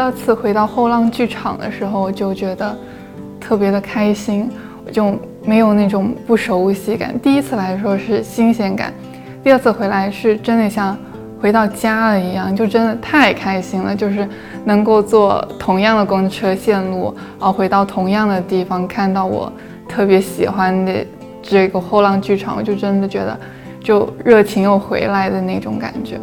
第二次回到后浪剧场的时候，我就觉得特别的开心，我就没有那种不熟悉感。第一次来说是新鲜感，第二次回来是真的像回到家了一样，就真的太开心了。就是能够坐同样的公车线路，然后回到同样的地方，看到我特别喜欢的这个后浪剧场，我就真的觉得就热情又回来的那种感觉。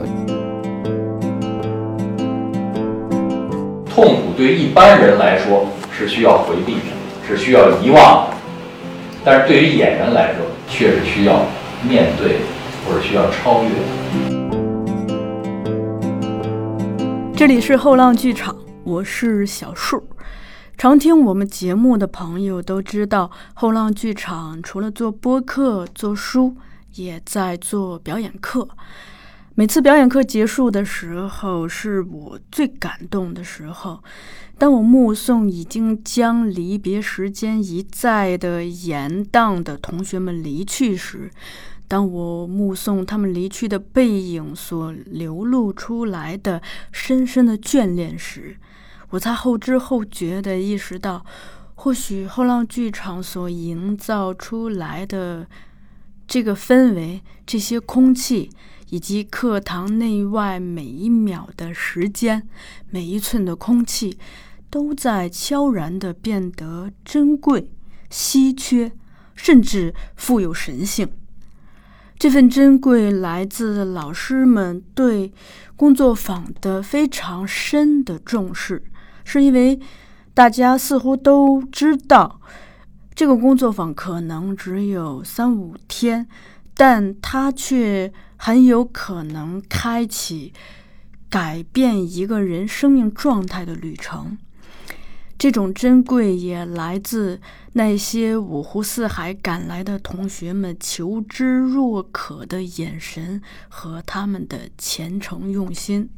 痛苦对于一般人来说是需要回避的，是需要遗忘的，但是对于演员来说却是需要面对或者需要超越的这里是后浪剧场，我是小树。常听我们节目的朋友都知道，后浪剧场除了做播客、做书，也在做表演课。每次表演课结束的时候，是我最感动的时候。当我目送已经将离别时间一再的延宕的同学们离去时，当我目送他们离去的背影所流露出来的深深的眷恋时，我才后知后觉地意识到，或许后浪剧场所营造出来的这个氛围，这些空气。以及课堂内外每一秒的时间，每一寸的空气，都在悄然地变得珍贵、稀缺，甚至富有神性。这份珍贵来自老师们对工作坊的非常深的重视，是因为大家似乎都知道，这个工作坊可能只有三五天，但它却。很有可能开启改变一个人生命状态的旅程。这种珍贵也来自那些五湖四海赶来的同学们求知若渴的眼神和他们的虔诚用心，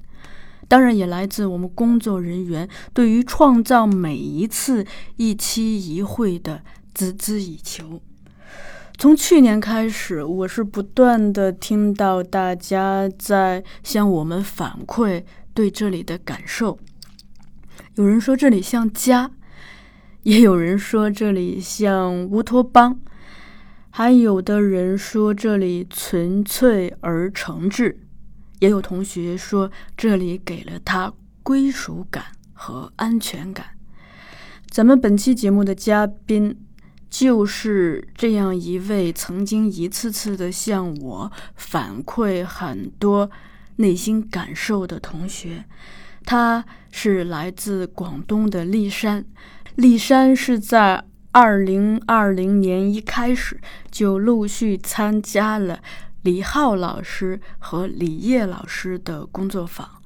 当然也来自我们工作人员对于创造每一次一期一会的孜孜以求。从去年开始，我是不断的听到大家在向我们反馈对这里的感受。有人说这里像家，也有人说这里像乌托邦，还有的人说这里纯粹而诚挚，也有同学说这里给了他归属感和安全感。咱们本期节目的嘉宾。就是这样一位曾经一次次的向我反馈很多内心感受的同学，他是来自广东的丽山。丽山是在二零二零年一开始就陆续参加了李浩老师和李烨老师的工作坊。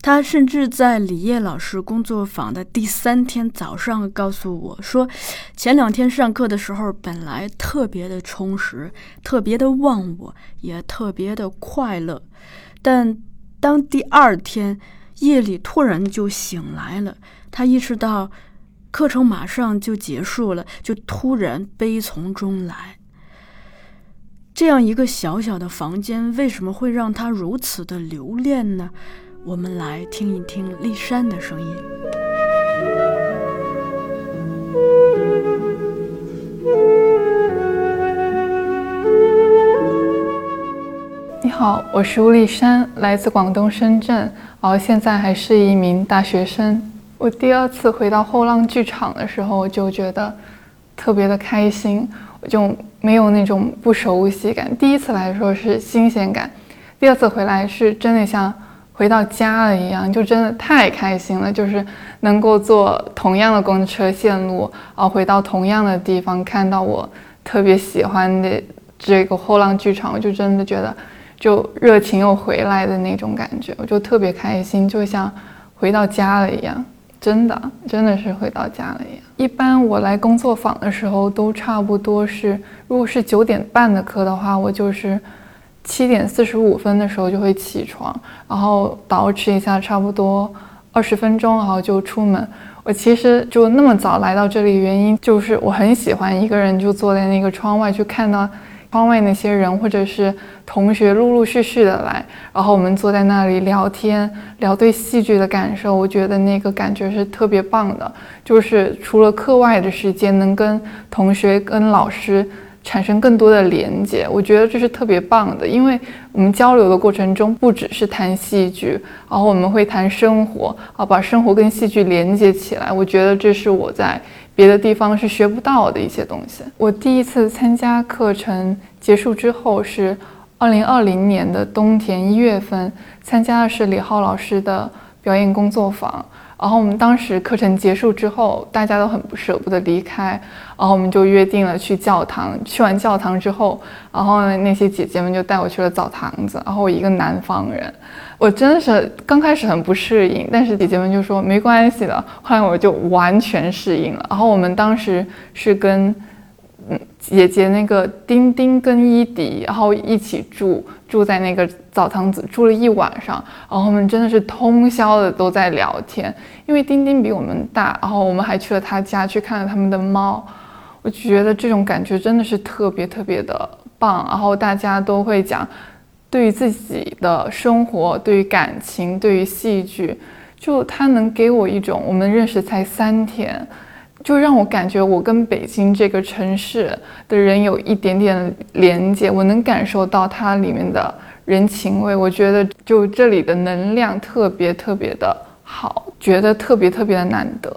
他甚至在李烨老师工作坊的第三天早上告诉我说，前两天上课的时候本来特别的充实，特别的忘我，也特别的快乐，但当第二天夜里突然就醒来了，他意识到课程马上就结束了，就突然悲从中来。这样一个小小的房间，为什么会让他如此的留恋呢？我们来听一听丽山的声音。你好，我是吴丽山，来自广东深圳，然后现在还是一名大学生。我第二次回到后浪剧场的时候，我就觉得特别的开心，我就没有那种不熟悉感。第一次来说是新鲜感，第二次回来是真的像。回到家了一样，就真的太开心了。就是能够坐同样的公车线路，然后回到同样的地方，看到我特别喜欢的这个后浪剧场，我就真的觉得就热情又回来的那种感觉，我就特别开心，就像回到家了一样。真的，真的是回到家了一样。一般我来工作坊的时候，都差不多是，如果是九点半的课的话，我就是。七点四十五分的时候就会起床，然后捯饬一下，差不多二十分钟，然后就出门。我其实就那么早来到这里，原因就是我很喜欢一个人就坐在那个窗外去看到窗外那些人或者是同学陆陆续续的来，然后我们坐在那里聊天，聊对戏剧的感受，我觉得那个感觉是特别棒的。就是除了课外的时间，能跟同学、跟老师。产生更多的连接，我觉得这是特别棒的，因为我们交流的过程中不只是谈戏剧，然后我们会谈生活，啊，把生活跟戏剧连接起来。我觉得这是我在别的地方是学不到的一些东西。我第一次参加课程结束之后是二零二零年的冬天一月份，参加的是李浩老师的表演工作坊。然后我们当时课程结束之后，大家都很不舍不得离开，然后我们就约定了去教堂。去完教堂之后，然后那些姐姐们就带我去了澡堂子。然后我一个南方人，我真的是刚开始很不适应，但是姐姐们就说没关系的。后来我就完全适应了。然后我们当时是跟。嗯，姐姐那个丁丁跟伊迪，然后一起住，住在那个澡堂子住了一晚上，然后我们真的是通宵的都在聊天，因为丁丁比我们大，然后我们还去了他家去看了他们的猫，我觉得这种感觉真的是特别特别的棒，然后大家都会讲，对于自己的生活，对于感情，对于戏剧，就他能给我一种，我们认识才三天。就让我感觉我跟北京这个城市的人有一点点连接，我能感受到它里面的人情味。我觉得就这里的能量特别特别的好，觉得特别特别的难得。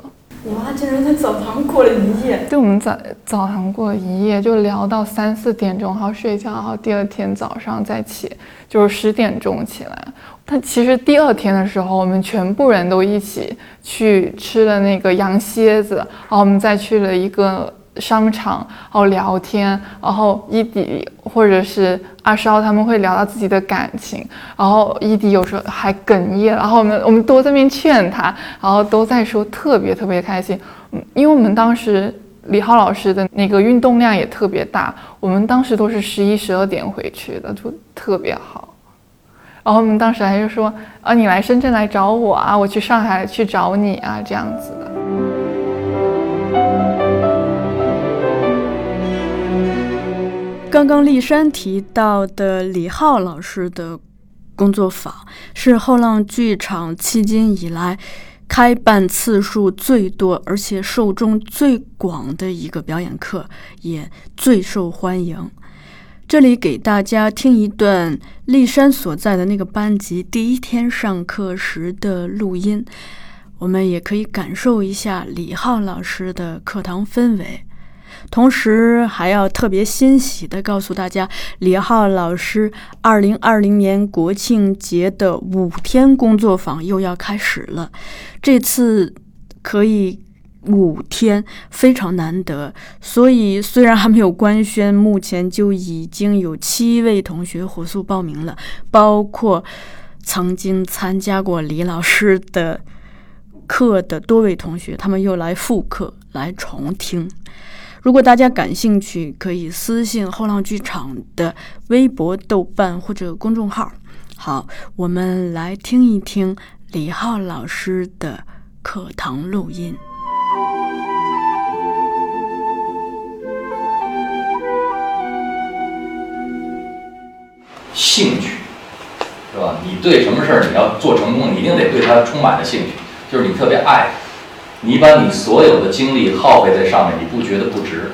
哇，竟然在澡堂过了一夜！对，我们在澡堂过了一夜，就聊到三四点钟，然后睡觉，然后第二天早上再起，就是十点钟起来。他其实第二天的时候，我们全部人都一起去吃了那个羊蝎子，然后我们再去了一个商场，然后聊天，然后伊迪或者是阿烧他们会聊到自己的感情，然后伊迪有时候还哽咽，然后我们我们都在那边劝他，然后都在说特别特别开心，嗯，因为我们当时李浩老师的那个运动量也特别大，我们当时都是十一十二点回去的，就特别好。然后我们当时还是说，啊，你来深圳来找我啊，我去上海去找你啊，这样子的。刚刚丽珊提到的李浩老师的工作坊，是后浪剧场迄今以来开办次数最多，而且受众最广的一个表演课，也最受欢迎。这里给大家听一段丽珊所在的那个班级第一天上课时的录音，我们也可以感受一下李浩老师的课堂氛围。同时，还要特别欣喜地告诉大家，李浩老师二零二零年国庆节的五天工作坊又要开始了。这次可以。五天非常难得，所以虽然还没有官宣，目前就已经有七位同学火速报名了，包括曾经参加过李老师的课的多位同学，他们又来复课来重听。如果大家感兴趣，可以私信后浪剧场的微博、豆瓣或者公众号。好，我们来听一听李浩老师的课堂录音。兴趣，是吧？你对什么事儿你要做成功，你一定得对它充满了兴趣，就是你特别爱，你把你所有的精力耗费在上面，你不觉得不值？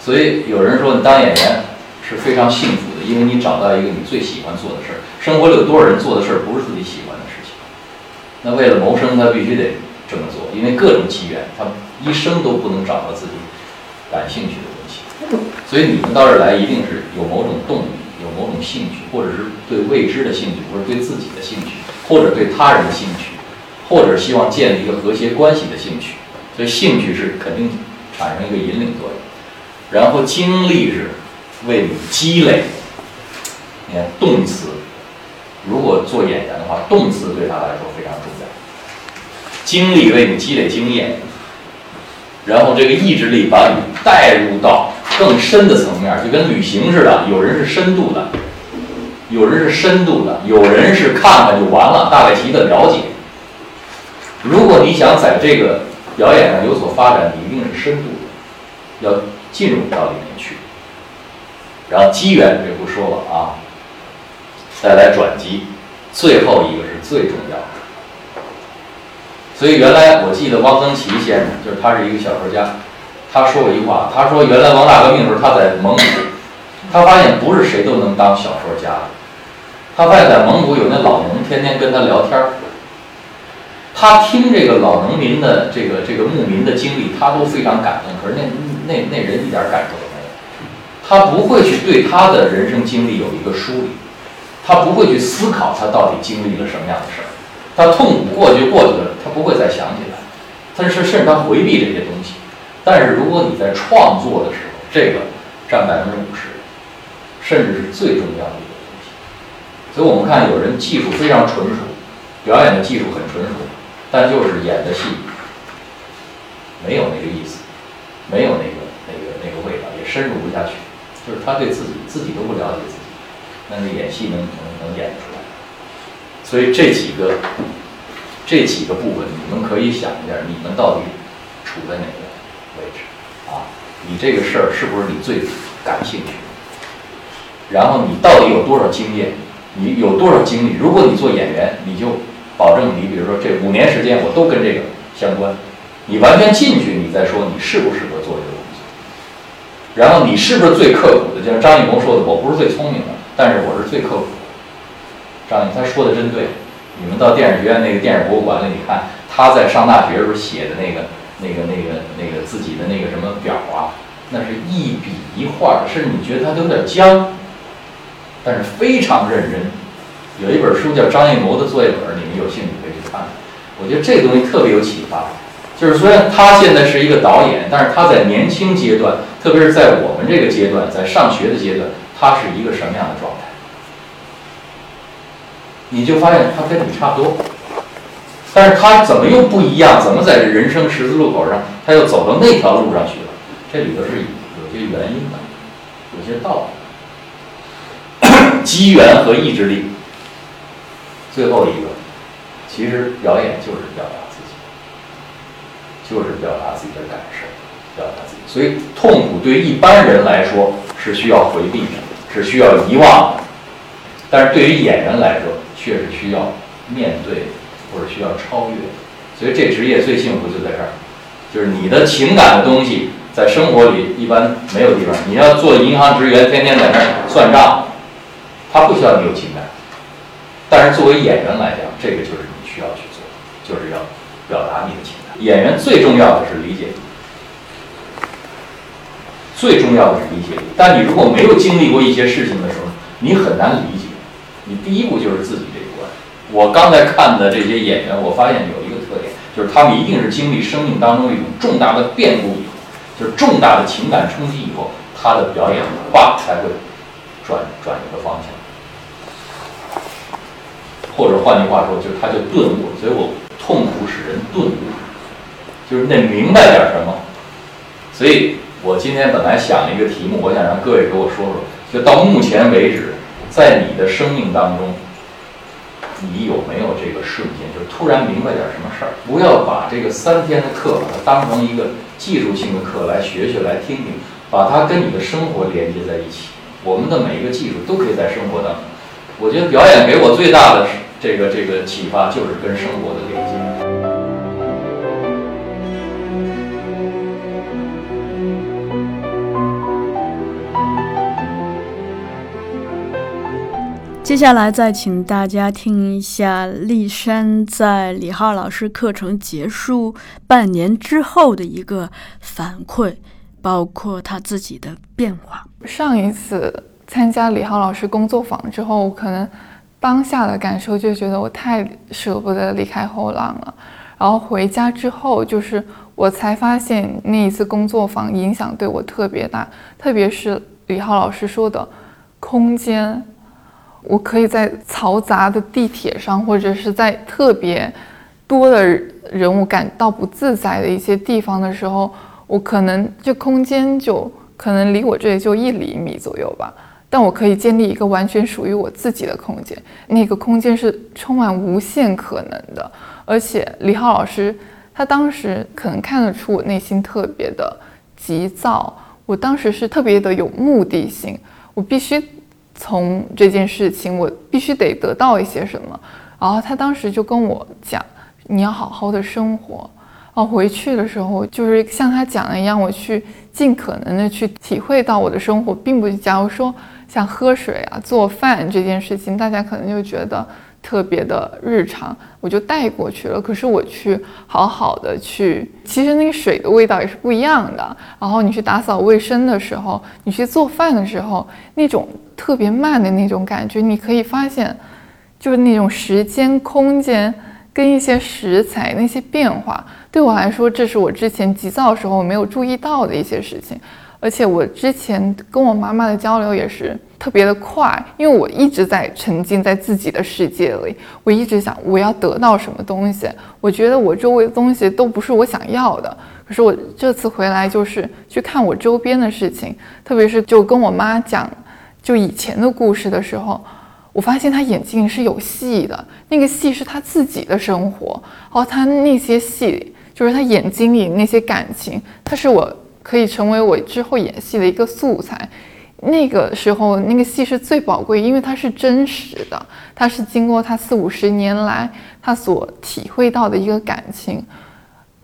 所以有人说，你当演员是非常幸福的，因为你找到一个你最喜欢做的事儿。生活里有多少人做的事儿不是自己喜欢的事情？那为了谋生，他必须得这么做，因为各种机缘，他一生都不能找到自己感兴趣的东西。所以你们到这儿来，一定是有某种动力。有某种兴趣，或者是对未知的兴趣，或者对自己的兴趣，或者对他人的兴趣，或者希望建立一个和谐关系的兴趣。所以兴趣是肯定产生一个引领作用。然后精力是为你积累。你看动词，如果做演员的话，动词对他来说非常重要。精力为你积累经验，然后这个意志力把你带入到。更深的层面，就跟旅行似的，有人是深度的，有人是深度的，有人是看看就完了，大概提的了解。如果你想在这个表演上有所发展，你一定是深度的，要进入到里面去。然后机缘这不说了啊，再来转机，最后一个是最重要的。所以原来我记得汪曾祺先生，就是他是一个小说家，他说过一句话，他说原来文大革命的时候他在蒙古，他发现不是谁都能当小说家的，他发现在蒙古有那老农天天跟他聊天儿，他听这个老农民的这个这个牧民的经历，他都非常感动，可是那那那人一点感受都没有，他不会去对他的人生经历有一个梳理，他不会去思考他到底经历了什么样的事儿。他痛苦过去过去了，他不会再想起来，但是甚至他回避这些东西。但是如果你在创作的时候，这个占百分之五十，甚至是最重要的一个东西。所以我们看有人技术非常纯熟，表演的技术很纯熟，但就是演的戏没有那个意思，没有那个那个那个味道，也深入不下去。就是他对自己自己都不了解自己，那那演戏能能能演出来？所以这几个这几个部分，你们可以想一下，你们到底处在哪个位置啊？你这个事儿是不是你最感兴趣？然后你到底有多少经验？你有多少经历？如果你做演员，你就保证你，比如说这五年时间我都跟这个相关，你完全进去，你再说你适不适合做这个工作。然后你是不是最刻苦的？就像张艺谋说的，我不是最聪明的，但是我是最刻苦的。张毅他说的真对，你们到电影学院那个电影博物馆里，你看他在上大学时候写的那个、那个、那个、那个自己的那个什么表啊，那是一笔一画，甚至你觉得他有点僵，但是非常认真。有一本书叫张艺谋的作业本，你们有兴趣可以去看。我觉得这个东西特别有启发，就是虽然他现在是一个导演，但是他在年轻阶段，特别是在我们这个阶段，在上学的阶段，他是一个什么样的状态？你就发现他跟你差不多，但是他怎么又不一样？怎么在这人生十字路口上，他又走到那条路上去了？这里头是有些原因的，有些道理，机缘和意志力。最后一个，其实表演就是表达自己，就是表达自己的感受，表达自己。所以痛苦对一般人来说是需要回避的，是需要遗忘的，但是对于演员来说。确实需要面对，或者需要超越，所以这职业最幸福就在这儿，就是你的情感的东西在生活里一般没有地方。你要做银行职员，天天在那儿算账，他不需要你有情感。但是作为演员来讲，这个就是你需要去做，就是要表达你的情感。演员最重要的是理解，最重要的是理解。但你如果没有经历过一些事情的时候，你很难理解。你第一步就是自己。我刚才看的这些演员，我发现有一个特点，就是他们一定是经历生命当中一种重大的变故以后，就是重大的情感冲击以后，他的表演叭才会转转一个方向，或者换句话说，就是他就顿悟。所以我痛苦使人顿悟，就是得明白点什么。所以我今天本来想了一个题目，我想让各位给我说说，就到目前为止，在你的生命当中。你有没有这个瞬间，就突然明白点什么事儿？不要把这个三天的课把它当成一个技术性的课来学学来听听，把它跟你的生活连接在一起。我们的每一个技术都可以在生活当中。我觉得表演给我最大的这个这个启发就是跟生活的连接。接下来再请大家听一下丽珊在李浩老师课程结束半年之后的一个反馈，包括他自己的变化。上一次参加李浩老师工作坊之后，我可能当下的感受就觉得我太舍不得离开后浪了。然后回家之后，就是我才发现那一次工作坊影响对我特别大，特别是李浩老师说的空间。我可以在嘈杂的地铁上，或者是在特别多的人物感到不自在的一些地方的时候，我可能这空间就可能离我这里就一厘米左右吧。但我可以建立一个完全属于我自己的空间，那个空间是充满无限可能的。而且李浩老师他当时可能看得出我内心特别的急躁，我当时是特别的有目的性。我必须从这件事情，我必须得得到一些什么。然后他当时就跟我讲，你要好好的生活。哦，回去的时候就是像他讲的一样，我去尽可能的去体会到我的生活，并不假如说像喝水啊、做饭这件事情，大家可能就觉得特别的日常，我就带过去了。可是我去好好的去，其实那个水的味道也是不一样的。然后你去打扫卫生的时候，你去做饭的时候，那种特别慢的那种感觉，你可以发现，就是那种时间、空间跟一些食材那些变化。对我来说，这是我之前急躁的时候没有注意到的一些事情，而且我之前跟我妈妈的交流也是特别的快，因为我一直在沉浸在自己的世界里，我一直想我要得到什么东西，我觉得我周围的东西都不是我想要的。可是我这次回来就是去看我周边的事情，特别是就跟我妈讲就以前的故事的时候。我发现他眼睛里是有戏的，那个戏是他自己的生活，然后他那些戏就是他眼睛里那些感情，他是我可以成为我之后演戏的一个素材。那个时候那个戏是最宝贵，因为它是真实的，它是经过他四五十年来他所体会到的一个感情，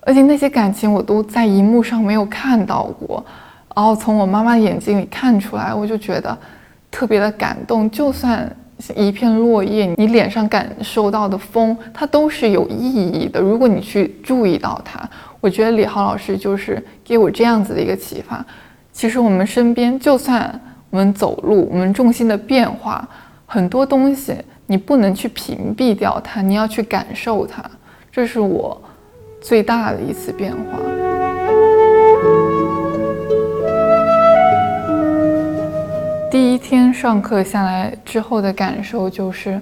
而且那些感情我都在荧幕上没有看到过，然后从我妈妈眼睛里看出来，我就觉得特别的感动，就算。一片落叶，你脸上感受到的风，它都是有意义的。如果你去注意到它，我觉得李浩老师就是给我这样子的一个启发。其实我们身边，就算我们走路，我们重心的变化，很多东西你不能去屏蔽掉它，你要去感受它。这是我最大的一次变化。第一天上课下来之后的感受就是，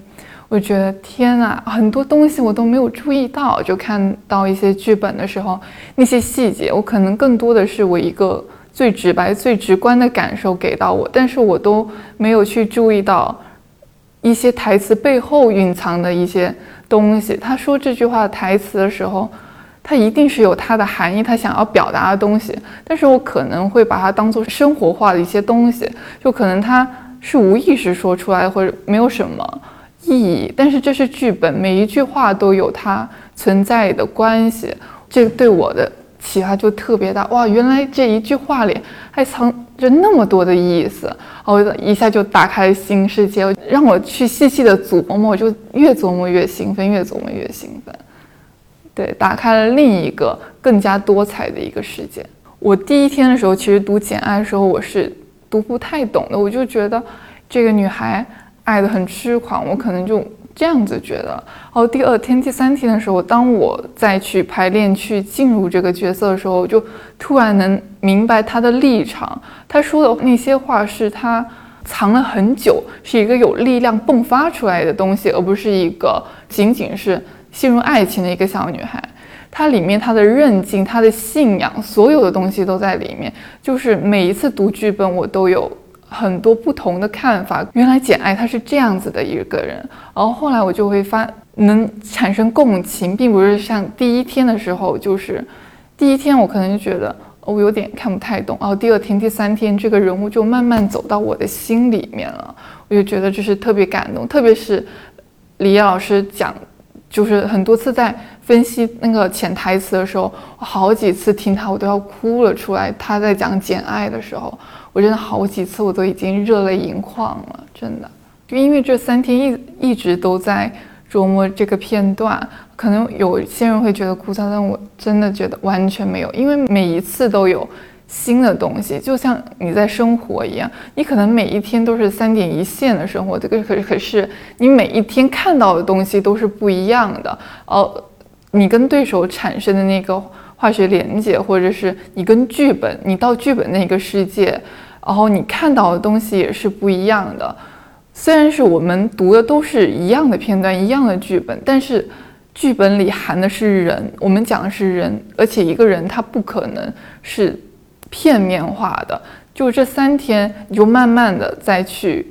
我觉得天呐，很多东西我都没有注意到。就看到一些剧本的时候，那些细节，我可能更多的是我一个最直白、最直观的感受给到我，但是我都没有去注意到一些台词背后蕴藏的一些东西。他说这句话台词的时候。他一定是有他的含义，他想要表达的东西，但是我可能会把它当做生活化的一些东西，就可能他是无意识说出来，或者没有什么意义，但是这是剧本，每一句话都有它存在的关系，这个对我的启发就特别大。哇，原来这一句话里还藏着那么多的意思，我一下就打开了新世界，让我去细细的琢磨，我就越琢磨越兴奋，越琢磨越兴奋。对，打开了另一个更加多彩的一个世界。我第一天的时候，其实读《简爱》的时候，我是读不太懂的。我就觉得这个女孩爱得很痴狂，我可能就这样子觉得。然后第二天、第三天的时候，当我再去排练、去进入这个角色的时候，就突然能明白她的立场。她说的那些话是她藏了很久，是一个有力量迸发出来的东西，而不是一个仅仅是。陷入爱情的一个小女孩，她里面她的韧劲、她的信仰，所有的东西都在里面。就是每一次读剧本，我都有很多不同的看法。原来简爱她是这样子的一个人，然后后来我就会发能产生共情，并不是像第一天的时候，就是第一天我可能就觉得我有点看不太懂，然后第二天、第三天这个人物就慢慢走到我的心里面了，我就觉得这是特别感动，特别是李老师讲。就是很多次在分析那个潜台词的时候，我好几次听他，我都要哭了出来。他在讲《简爱》的时候，我真的好几次我都已经热泪盈眶了，真的。就因为这三天一一直都在琢磨这个片段，可能有些人会觉得枯燥，但我真的觉得完全没有，因为每一次都有。新的东西，就像你在生活一样，你可能每一天都是三点一线的生活，这个可是可是你每一天看到的东西都是不一样的哦。你跟对手产生的那个化学连接，或者是你跟剧本，你到剧本那个世界，然后你看到的东西也是不一样的。虽然是我们读的都是一样的片段，一样的剧本，但是剧本里含的是人，我们讲的是人，而且一个人他不可能是。片面化的，就这三天，你就慢慢的再去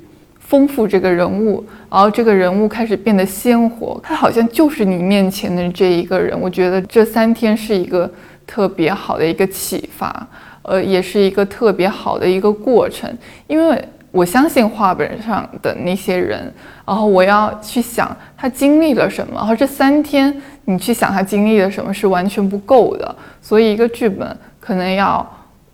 丰富这个人物，然后这个人物开始变得鲜活，他好像就是你面前的这一个人。我觉得这三天是一个特别好的一个启发，呃，也是一个特别好的一个过程。因为我相信画本上的那些人，然后我要去想他经历了什么，然后这三天你去想他经历了什么是完全不够的，所以一个剧本可能要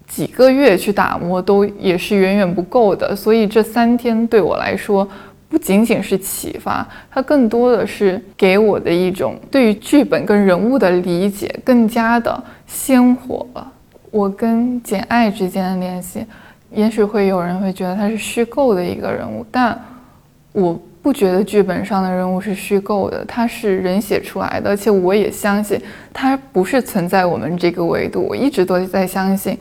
几个月去打磨都也是远远不够的，所以这三天对我来说不仅仅是启发，它更多的是给我的一种对于剧本跟人物的理解更加的鲜活了。我跟简爱之间的联系。也许会有人会觉得他是虚构的一个人物，但我不觉得剧本上的人物是虚构的，他是人写出来的，而且我也相信他不是存在我们这个维度。我一直都在相信，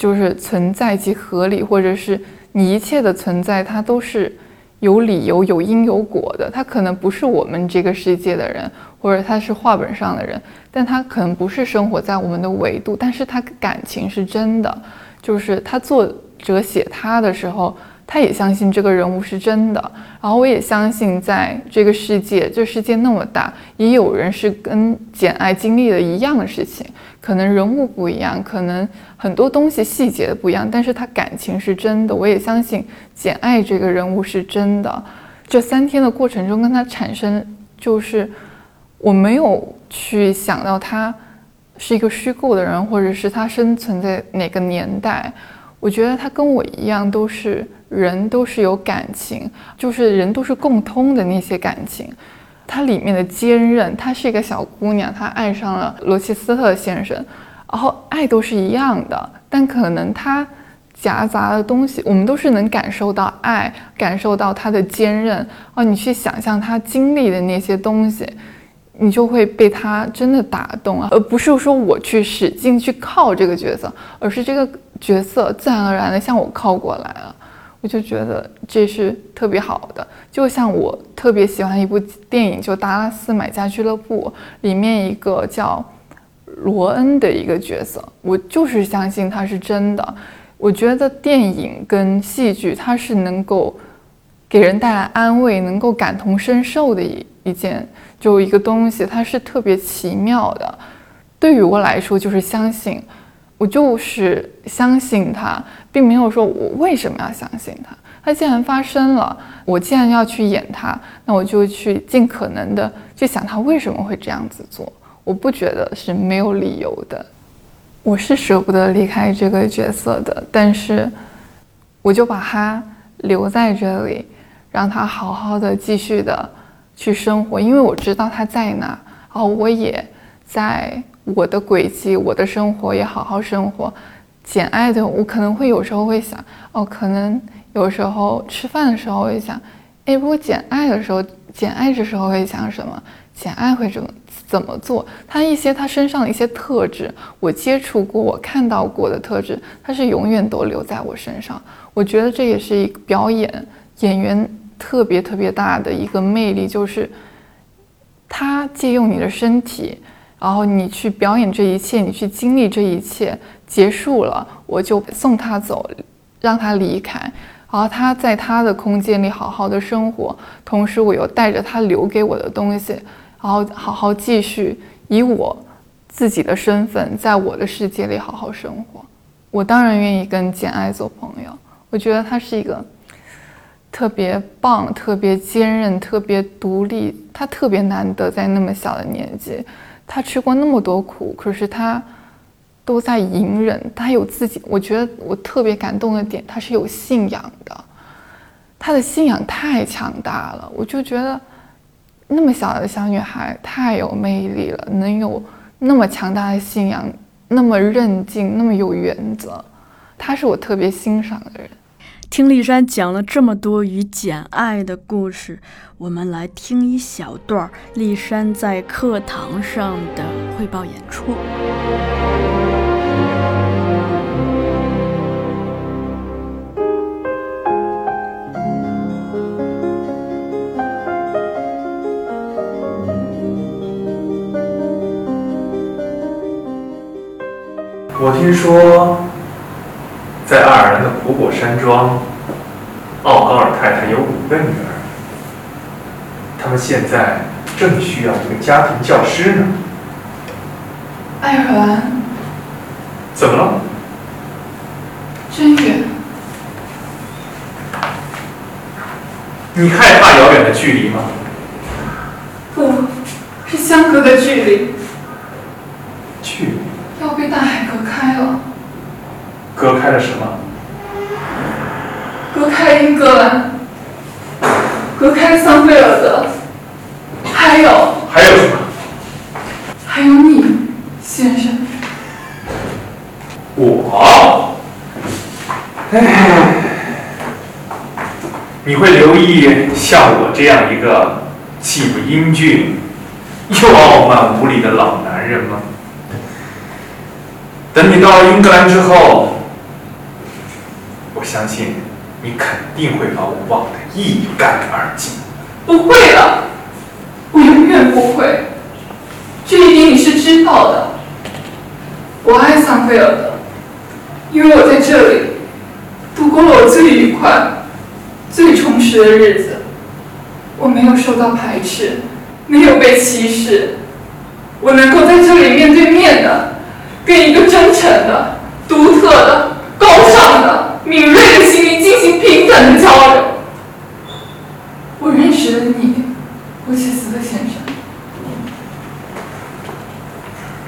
就是存在即合理，或者是你一切的存在，它都是有理由、有因有果的。他可能不是我们这个世界的人，或者他是画本上的人，但他可能不是生活在我们的维度，但是他感情是真的，就是他作。者写他的时候，他也相信这个人物是真的。然后我也相信，在这个世界，这世界那么大，也有人是跟简爱经历了一样的事情。可能人物不一样，可能很多东西细节的不一样，但是他感情是真的。我也相信简爱这个人物是真的。这三天的过程中，跟他产生就是我没有去想到他是一个虚构的人，或者是他生存在哪个年代。我觉得他跟我一样，都是人，都是有感情，就是人都是共通的那些感情。它里面的坚韧，她是一个小姑娘，她爱上了罗切斯特先生，然后爱都是一样的，但可能她夹杂的东西，我们都是能感受到爱，感受到她的坚韧。哦，你去想象他经历的那些东西，你就会被他真的打动啊，而不是说我去使劲去靠这个角色，而是这个。角色自然而然的向我靠过来了，我就觉得这是特别好的。就像我特别喜欢一部电影，就《达拉斯买家俱乐部》里面一个叫罗恩的一个角色，我就是相信他是真的。我觉得电影跟戏剧它是能够给人带来安慰，能够感同身受的一一件就一个东西，它是特别奇妙的。对于我来说，就是相信。我就是相信他，并没有说我为什么要相信他。他既然发生了，我既然要去演他，那我就去尽可能的去想他为什么会这样子做。我不觉得是没有理由的。我是舍不得离开这个角色的，但是我就把他留在这里，让他好好的继续的去生活，因为我知道他在哪，然后我也在。我的轨迹，我的生活也好好生活。简爱的，我可能会有时候会想，哦，可能有时候吃饭的时候会想，哎，如果简爱的时候，简爱这时候会想什么？简爱会怎么怎么做？他一些他身上的一些特质，我接触过，我看到过的特质，他是永远都留在我身上。我觉得这也是一个表演演员特别特别大的一个魅力，就是他借用你的身体。然后你去表演这一切，你去经历这一切，结束了，我就送他走，让他离开，然后他在他的空间里好好的生活，同时我又带着他留给我的东西，然后好好继续以我自己的身份，在我的世界里好好生活。我当然愿意跟简爱做朋友，我觉得他是一个特别棒、特别坚韧、特别独立，他特别难得在那么小的年纪。他吃过那么多苦，可是他都在隐忍。他有自己，我觉得我特别感动的点，他是有信仰的。他的信仰太强大了，我就觉得那么小的小女孩太有魅力了，能有那么强大的信仰，那么韧劲，那么有原则。她是我特别欣赏的人。听丽珊讲了这么多与简爱的故事，我们来听一小段丽珊在课堂上的汇报演出。我听说。在爱尔兰的苦果山庄，奥高尔太太有五个女儿，他们现在正需要一个家庭教师呢。爱尔兰？怎么了？真远。你害怕遥远的距离吗？不，是相隔的距离，距离要被大海隔开了，隔开了什么？隔开英格兰，隔开桑菲尔德，还有还有什么？还有你，先生。我，唉，你会留意像我这样一个既不英俊又傲慢无礼的老男人吗？等你到了英格兰之后，我相信你肯定会把我忘得一干二净。不会的，我永远不会。这一点你是知道的。我爱桑菲尔德，因为我在这里度过了我最愉快、最充实的日子。我没有受到排斥，没有被歧视，我能够在这里面对面的跟一个真诚的、独特的、高尚的、敏锐的心灵进行平等的交流。我认识了你，霍切斯特先生。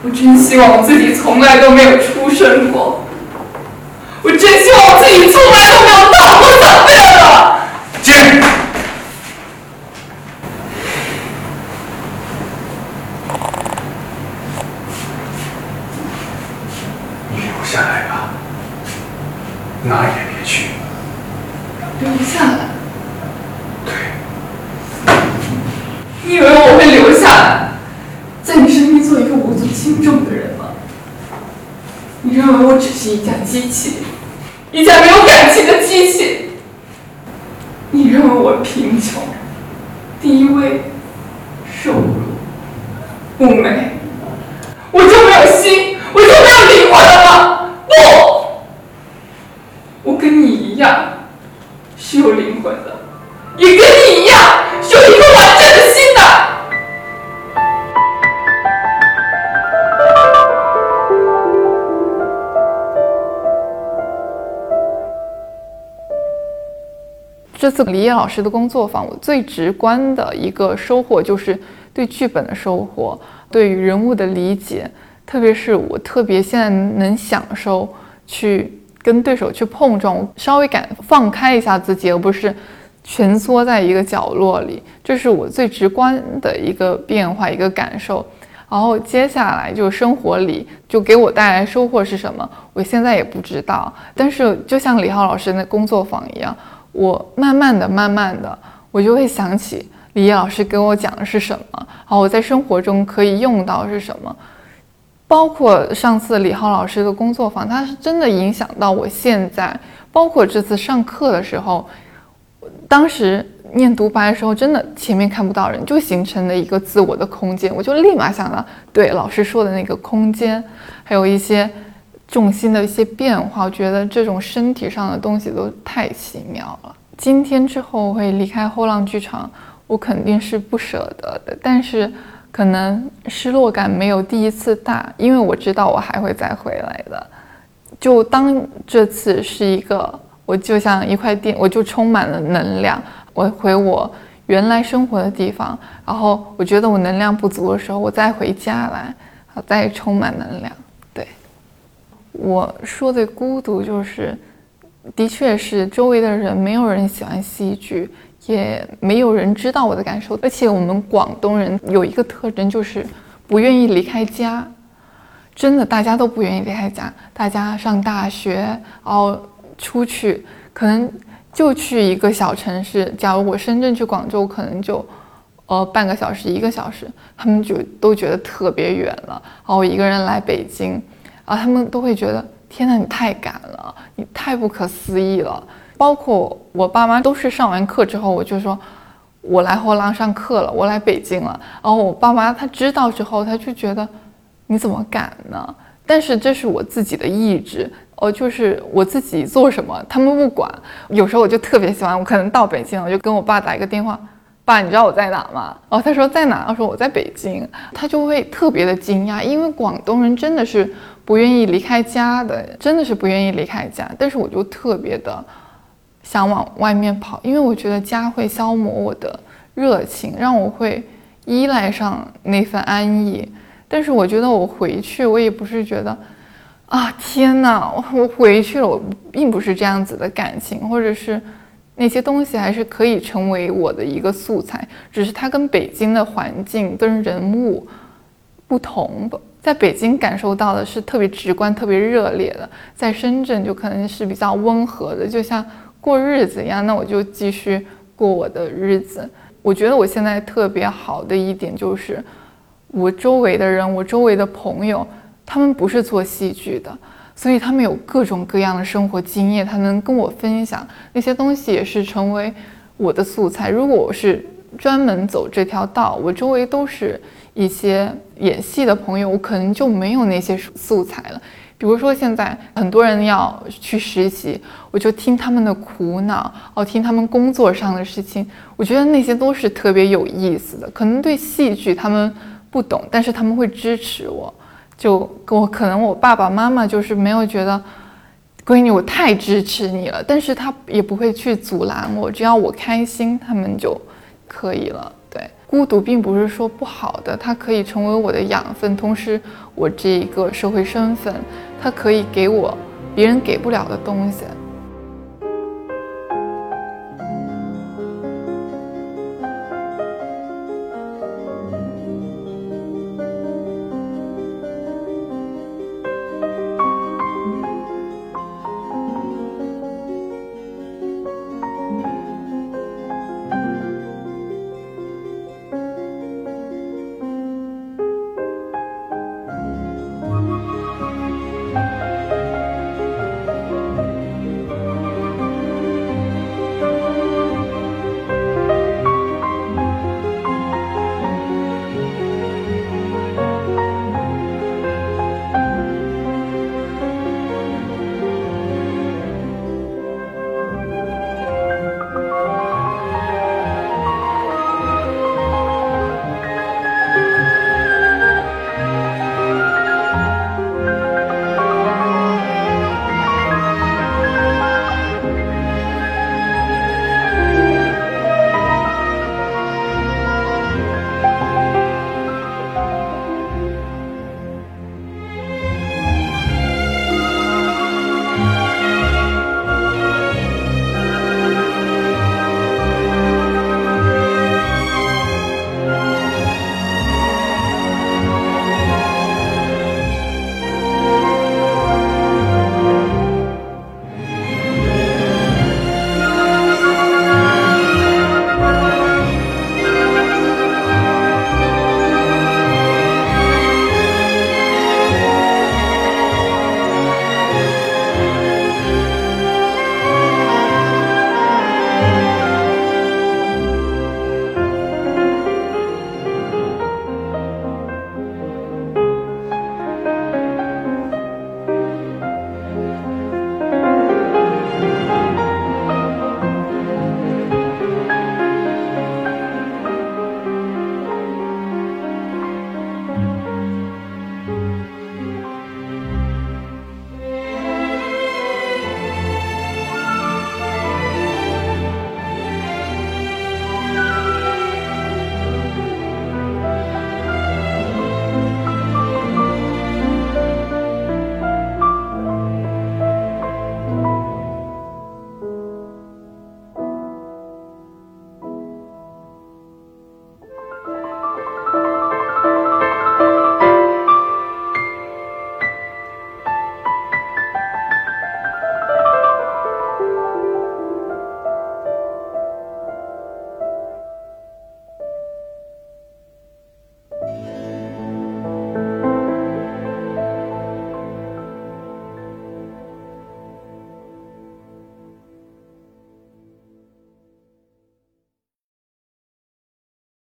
我真希望我自己从来都没有出生过。我真希望我自己从来都没有到过桑菲尔德。进。你留下来吧，哪也别去。留下来？对，你以为我会留下来，在你身边做一个无足轻重的人吗？你认为我只是一架机器，一架没有感情的机器？你认为我贫穷、低微、瘦弱、不美，我就没有心，这次李烨老师的工作坊，我最直观的一个收获就是对剧本的收获，对于人物的理解，特别是我特别现在能享受去跟对手去碰撞，稍微敢放开一下自己，而不是蜷缩在一个角落里，这是我最直观的一个变化，一个感受。然后接下来就生活里就给我带来收获是什么，我现在也不知道。但是就像李浩老师那工作坊一样，我慢慢的、慢慢的，我就会想起李毅老师跟我讲的是什么，然后我在生活中可以用到是什么。包括上次李浩老师的工作坊，它是真的影响到我现在。包括这次上课的时候，当时念独白的时候，真的前面看不到人，就形成了一个自我的空间，我就立马想到，对老师说的那个空间，还有一些重心的一些变化，我觉得这种身体上的东西都太奇妙了。今天之后我会离开后浪剧场，我肯定是不舍得的，但是可能失落感没有第一次大，因为我知道我还会再回来的。就当这次是一个，我就像一块电，我就充满了能量。我回我原来生活的地方，然后我觉得我能量不足的时候，我再回家来，啊，再充满能量。我说的孤独就是，的确是周围的人没有人喜欢戏剧，也没有人知道我的感受。而且我们广东人有一个特征，就是不愿意离开家。真的，大家都不愿意离开家。大家上大学，然后出去，可能就去一个小城市。假如我深圳去广州，可能就，呃，半个小时、一个小时，他们就都觉得特别远了。然后我一个人来北京，然后他们都会觉得，天呐，你太敢了，你太不可思议了。包括我爸妈都是上完课之后，我就说，我来后浪上课了，我来北京了。然后我爸妈他知道之后，他就觉得。你怎么敢呢？但是这是我自己的意志，哦，就是我自己做什么，他们不管。有时候我就特别喜欢，我可能到北京了，我就跟我爸打一个电话，爸，你知道我在哪吗？哦他说在哪？我说我在北京，他就会特别的惊讶，因为广东人真的是不愿意离开家的，真的是不愿意离开家。但是我就特别的想往外面跑，因为我觉得家会消磨我的热情，让我会依赖上那份安逸。但是我觉得我回去，我也不是觉得啊天哪，我回去了，我并不是这样子的感情，或者是那些东西还是可以成为我的一个素材，只是它跟北京的环境跟人物不同吧。在北京感受到的是特别直观、特别热烈的，在深圳就可能是比较温和的，就像过日子一样。那我就继续过我的日子。我觉得我现在特别好的一点就是，我周围的人，我周围的朋友，他们不是做戏剧的，所以他们有各种各样的生活经验，他能跟我分享那些东西，也是成为我的素材。如果我是专门走这条道，我周围都是。一些演戏的朋友，我可能就没有那些素材了。比如说，现在很多人要去实习，我就听他们的苦恼，哦，听他们工作上的事情，我觉得那些都是特别有意思的。可能对戏剧他们不懂，但是他们会支持我。就我可能我爸爸妈妈就是没有觉得，闺女我太支持你了，但是他也不会去阻拦我，只要我开心，他们就可以了。孤独并不是说不好的，它可以成为我的养分。同时，我这一个社会身份，它可以给我别人给不了的东西。